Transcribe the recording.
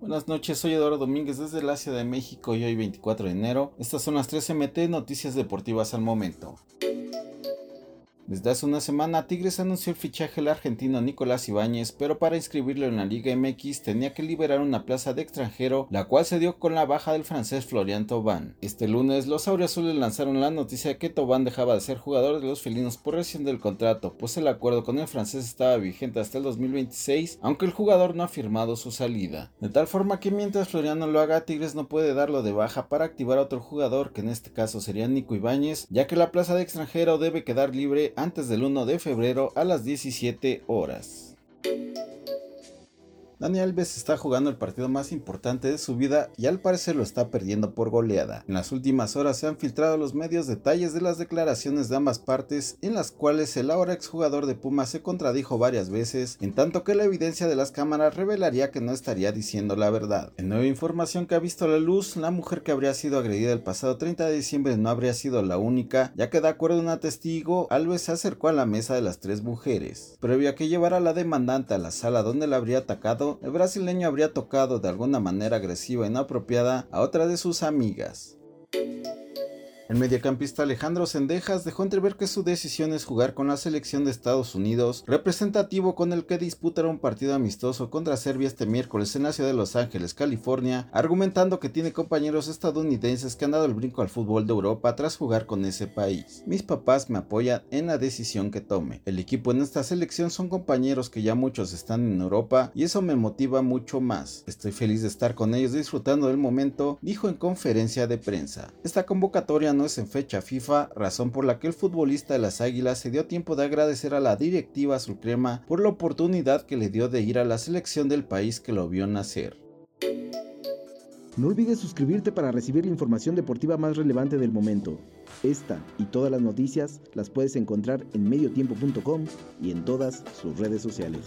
Buenas noches, soy Eduardo Domínguez desde la Ciudad de México y hoy 24 de enero. Estas son las 3 MT Noticias Deportivas al momento. Desde hace una semana, Tigres anunció el fichaje del argentino Nicolás Ibáñez, pero para inscribirlo en la Liga MX tenía que liberar una plaza de extranjero, la cual se dio con la baja del francés Florian Thauvin. Este lunes, los auriazules lanzaron la noticia de que Thauvin dejaba de ser jugador de los felinos por recién del contrato, pues el acuerdo con el francés estaba vigente hasta el 2026, aunque el jugador no ha firmado su salida. De tal forma que mientras Florian no lo haga, Tigres no puede darlo de baja para activar a otro jugador, que en este caso sería Nico Ibáñez, ya que la plaza de extranjero debe quedar libre antes del 1 de febrero a las 17 horas. Dani Alves está jugando el partido más importante de su vida y al parecer lo está perdiendo por goleada. En las últimas horas se han filtrado los medios detalles de las declaraciones de ambas partes en las cuales el ahora exjugador de Puma se contradijo varias veces, en tanto que la evidencia de las cámaras revelaría que no estaría diciendo la verdad. En nueva información que ha visto la luz, la mujer que habría sido agredida el pasado 30 de diciembre no habría sido la única, ya que de acuerdo a una testigo, Alves se acercó a la mesa de las tres mujeres. Previo a que llevara a la demandante a la sala donde la habría atacado, el brasileño habría tocado de alguna manera agresiva e inapropiada a otra de sus amigas. El mediocampista Alejandro Sendejas dejó entrever que su decisión es jugar con la selección de Estados Unidos, representativo con el que disputará un partido amistoso contra Serbia este miércoles en la ciudad de Los Ángeles, California, argumentando que tiene compañeros estadounidenses que han dado el brinco al fútbol de Europa tras jugar con ese país. Mis papás me apoyan en la decisión que tome. El equipo en esta selección son compañeros que ya muchos están en Europa y eso me motiva mucho más. Estoy feliz de estar con ellos disfrutando del momento, dijo en conferencia de prensa. Esta convocatoria no es en fecha FIFA, razón por la que el futbolista de las Águilas se dio tiempo de agradecer a la directiva azulcrema por la oportunidad que le dio de ir a la selección del país que lo vio nacer. No olvides suscribirte para recibir la información deportiva más relevante del momento. Esta y todas las noticias las puedes encontrar en mediotiempo.com y en todas sus redes sociales.